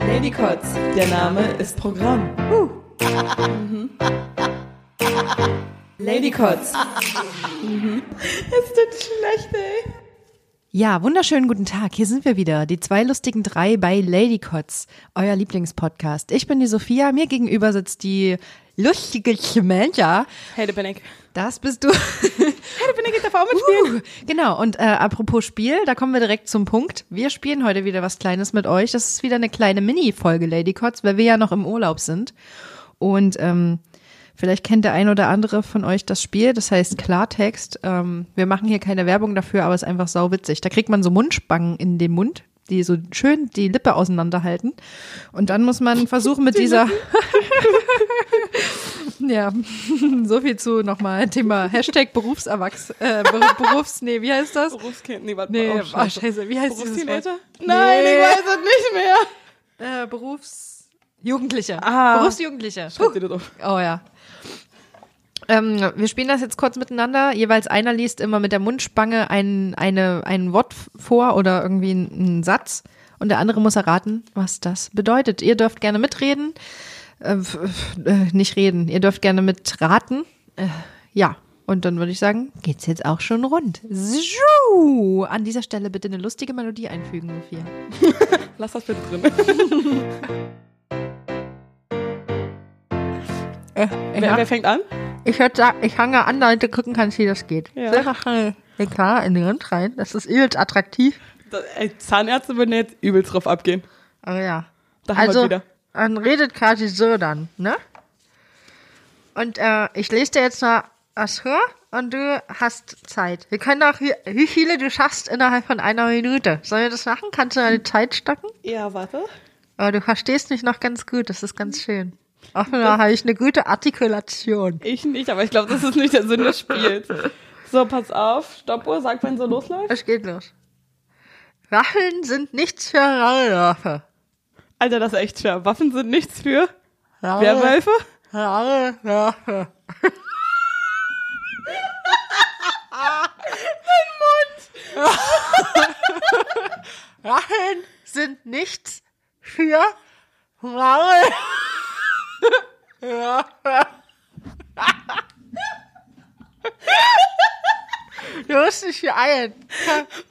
Ladycots, der Name ist Programm. Ladycots. Es tut schlecht, ey. Ja, wunderschönen guten Tag. Hier sind wir wieder, die zwei lustigen drei bei Ladycots, euer Lieblingspodcast. Ich bin die Sophia, mir gegenüber sitzt die lustige Samantha. Hey, der Panic. Das bist du. Hey, der Panic darf auch mitspielen. Uh, genau, und äh, apropos Spiel, da kommen wir direkt zum Punkt. Wir spielen heute wieder was Kleines mit euch. Das ist wieder eine kleine Mini-Folge Ladycots, weil wir ja noch im Urlaub sind. Und ähm, vielleicht kennt der ein oder andere von euch das Spiel, das heißt Klartext. Ähm, wir machen hier keine Werbung dafür, aber es ist einfach sauwitzig. Da kriegt man so Mundspangen in den Mund, die so schön die Lippe auseinanderhalten. Und dann muss man versuchen mit dieser Ja, so viel zu nochmal Thema Hashtag Berufserwachs, äh, Ber Berufs, nee, wie heißt das? Berufskind, nee, warte Nee, mal. oh, scheiße, wie heißt dieses? Wort? Nein, Nee. ich weiß es nicht mehr. Äh, Berufsjugendlicher. Ah. Berufsjugendlicher. Schreib dir das auf. Oh ja. Ähm, wir spielen das jetzt kurz miteinander. Jeweils einer liest immer mit der Mundspange ein, eine, ein Wort vor oder irgendwie einen Satz und der andere muss erraten, was das bedeutet. Ihr dürft gerne mitreden. Äh, äh, nicht reden. Ihr dürft gerne mitraten. Äh, ja. Und dann würde ich sagen, geht's jetzt auch schon rund. Zschu! An dieser Stelle bitte eine lustige Melodie einfügen, Sophia. Lass das bitte drin. Äh, Wer, wer fängt an? Ich würde sagen, ich fange an, damit du gucken kannst, wie das geht. Ja. Klar, in den Mund rein. Das ist übelst attraktiv. Da, ey, Zahnärzte würden jetzt übelst drauf abgehen. Aber ja. Da haben wir Also, wieder. man redet quasi so dann, ne? Und äh, ich lese dir jetzt mal was vor und du hast Zeit. Wir können auch, wie, wie viele du schaffst innerhalb von einer Minute. Sollen wir das machen? Kannst du eine Zeit stocken? Ja, warte. Aber du verstehst mich noch ganz gut. Das ist ganz schön. Offenbar habe ich eine gute Artikulation. Ich nicht, aber ich glaube, das ist nicht der Sinn des Spiels. So, pass auf. Stoppuhr, sag, wenn so losläuft. Es geht los. Waffeln sind nichts für Raulwürfe. Alter, das ist echt schwer. Waffen sind nichts für Raue- Werwölfe. Raulwürfe. Waffeln sind nichts für Raul. Du musst dich hier ein.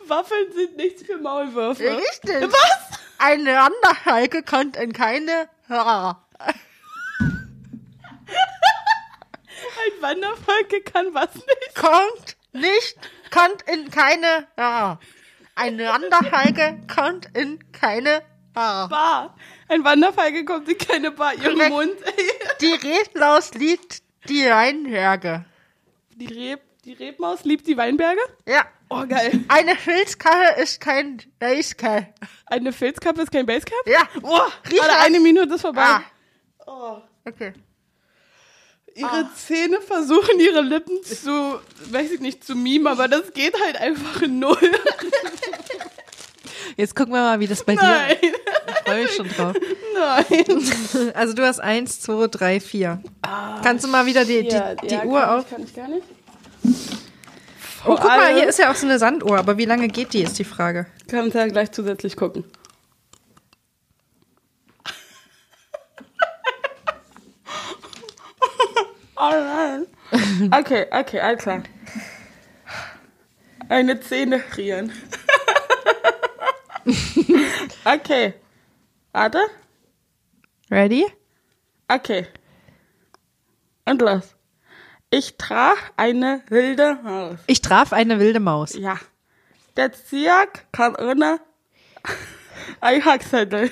Waffeln sind nichts für Maulwürfe. Richtig. Was? Eine Wanderfalke kommt in keine Haare. Ein Wanderfalke kann was nicht. Kommt nicht, kommt in keine Haare. Eine Wanderfalke kommt in keine Haare. Bar. Ein Wanderfalke kommt in keine Bar. Ihren Korrekt. Mund. Die Reblaus liegt die Weinberge. Die, Reb, die Rebmaus liebt die Weinberge. Ja. Oh, geil. Eine Filzkappe ist kein Basecap. Eine Filzkappe ist kein Basecap? Ja. Oh, Alter, eine Minute ist vorbei. Ah. Oh. Okay. Ihre Zähne versuchen, ihre Lippen zu, weiß ich nicht, zu mimen, aber das geht halt einfach in Null. Jetzt gucken wir mal, wie das bei Nein, dir Ich freue mich schon drauf. nein. Also du hast eins, zwei, drei, vier. Kannst du mal wieder die, die, Ja, die ja, Uhr kann auf? Ich, kann ich gar nicht. Oh, guck mal, hier ist ja auch so eine Sanduhr, aber wie lange geht die, ist die Frage. Kannst ja gleich zusätzlich gucken. Oh nein. Okay, okay, alles klar. Eine Zähne frieren. okay. Warte. Ready? Okay. Und los. Ich traf eine wilde Maus. Ich traf eine wilde Maus. Ja. Der Ziak kam ohne Einpackzettel.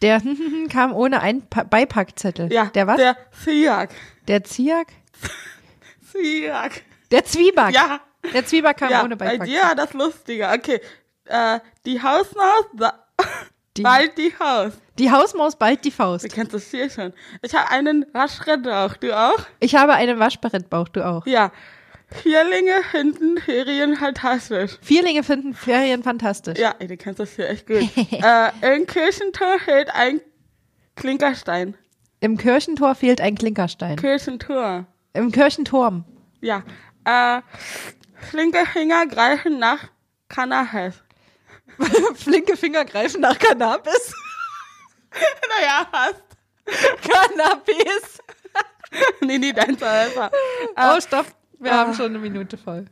Der kam ohne pa Beipackzettel. Ja. Der was? Der Ziak. Der Ziak? Ziak. Der Zwieback. Ja. Der Zwieback kam ja, ohne bei Beipackzettel. dir das Lustige. Okay. Äh, die Hausmaus, Die- bald die Haus. Die Hausmaus bald die Faust. Du kennst das hier schon. Ich habe einen Waschrettauch. Du auch? Ich habe einen Waschbrettbauch, du auch. Ja. Vierlinge finden Ferien fantastisch. Vierlinge finden Ferien fantastisch. Ja, ey, du kennst das hier echt gut. äh, Im Kirchentor hält ein Klinkerstein. Im Kirchentor fehlt ein Klinkerstein. Kirchentor. Im Kirchenturm. Ja. Äh, flinke Finger greifen nach Cannabis. Flinke Finger greifen nach Cannabis. naja, hast. Cannabis. nee, nee, dein Alter. Oh, stopp. Wir Ah. haben schon eine Minute voll.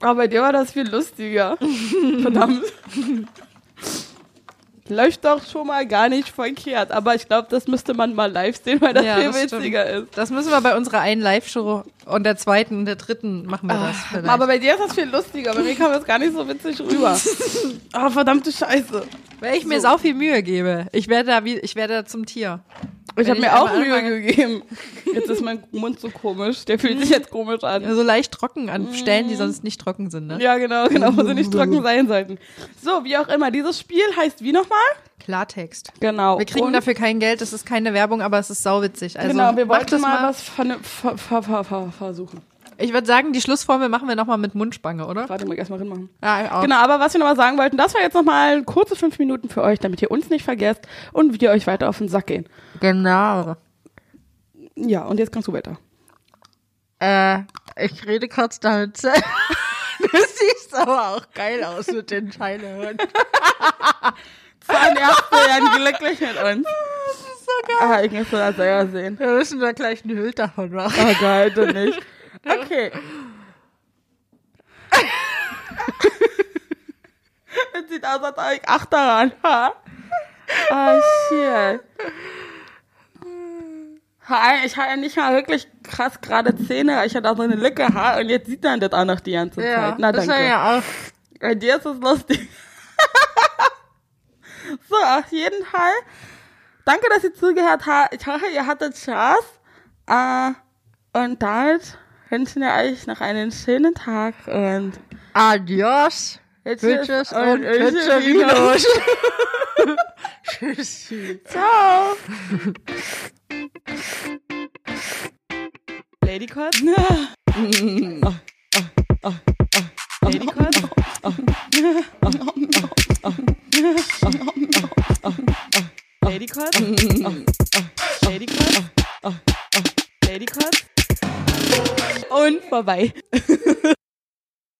Aber bei dir war das viel lustiger. Verdammt. Läuft doch schon mal gar nicht verkehrt. Aber ich glaube, das müsste man mal live sehen, weil das Ja, viel das stimmt. witziger ist. Das müssen wir bei unserer einen Live-Show und der zweiten und der dritten machen wir das. Vielleicht. Aber bei dir ist das viel lustiger. Bei mir kam das gar nicht so witzig rüber. Oh, verdammte Scheiße. Weil ich mir sau viel Mühe gebe. Ich werde da wie, ich werde da zum Tier. Ich habe mir auch Mühe anfange- gegeben. Jetzt ist mein Mund so komisch. Der fühlt sich jetzt komisch an. So leicht trocken an Stellen, die sonst nicht trocken sind, ne? Ja, genau, genau, wo sie nicht trocken sein sollten. So, wie auch immer. Dieses Spiel heißt wie nochmal? Klartext. Genau. Wir kriegen Und- dafür kein Geld, das ist keine Werbung, aber es ist sauwitzig. Also genau, wir wollten das mal, was ver ver ver versuchen. Ich würde sagen, die Schlussformel machen wir nochmal mit Mundspange, oder? Warte mal, erstmal reinmachen. Ja. Genau, aber was wir nochmal sagen wollten, das war jetzt nochmal kurze fünf Minuten für euch, damit ihr uns nicht vergesst und wir euch weiter auf den Sack gehen. Genau. Ja, und jetzt kannst du weiter. Äh, ich rede kurz damit. Du siehst aber auch geil aus mit den Scheinehörnern. Zahnärzte werden glücklich mit uns. Das ist so geil. Ah, ich möchte das selber sehen. Wir müssen da gleich ein Bild davon machen. Oh, geil, du nicht. Okay. Das sieht aus, als ob ich acht daran ha? Oh, shit. Ich hatte nicht mal wirklich krass gerade Zähne. Ich hatte auch so eine Lücke ha? und jetzt sieht man das auch noch die ganze Zeit. Na, das danke. ja auch. Bei dir ist es lustig. so, auf jeden Fall. Danke, dass ihr zugehört habt. Ich hoffe, ihr hattet Spaß. Äh, und damit wünschen wir euch noch einen schönen Tag und Adios. Bitches und Pizzerinos. Tschüssi. Ciao. Ladycut? Ladycut? Ladycut? Ladycut? Ladycut? Und vorbei.